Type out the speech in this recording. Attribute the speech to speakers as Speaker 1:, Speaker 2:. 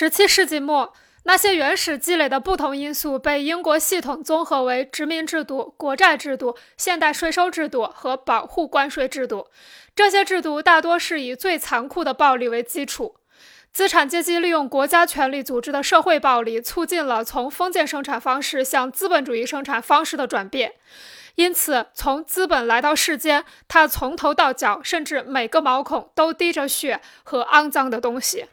Speaker 1: 十七世纪末那些原始积累的不同因素被英国系统综合为殖民制度国债制度现代税收制度和保护关税制度。这些制度大多是以最残酷的暴力为基础。资产阶级利用国家权力组织的社会暴力促进了从封建生产方式向资本主义生产方式的转变。因此从资本来到世间它从头到脚甚至每个毛孔都滴着血和肮脏的东西。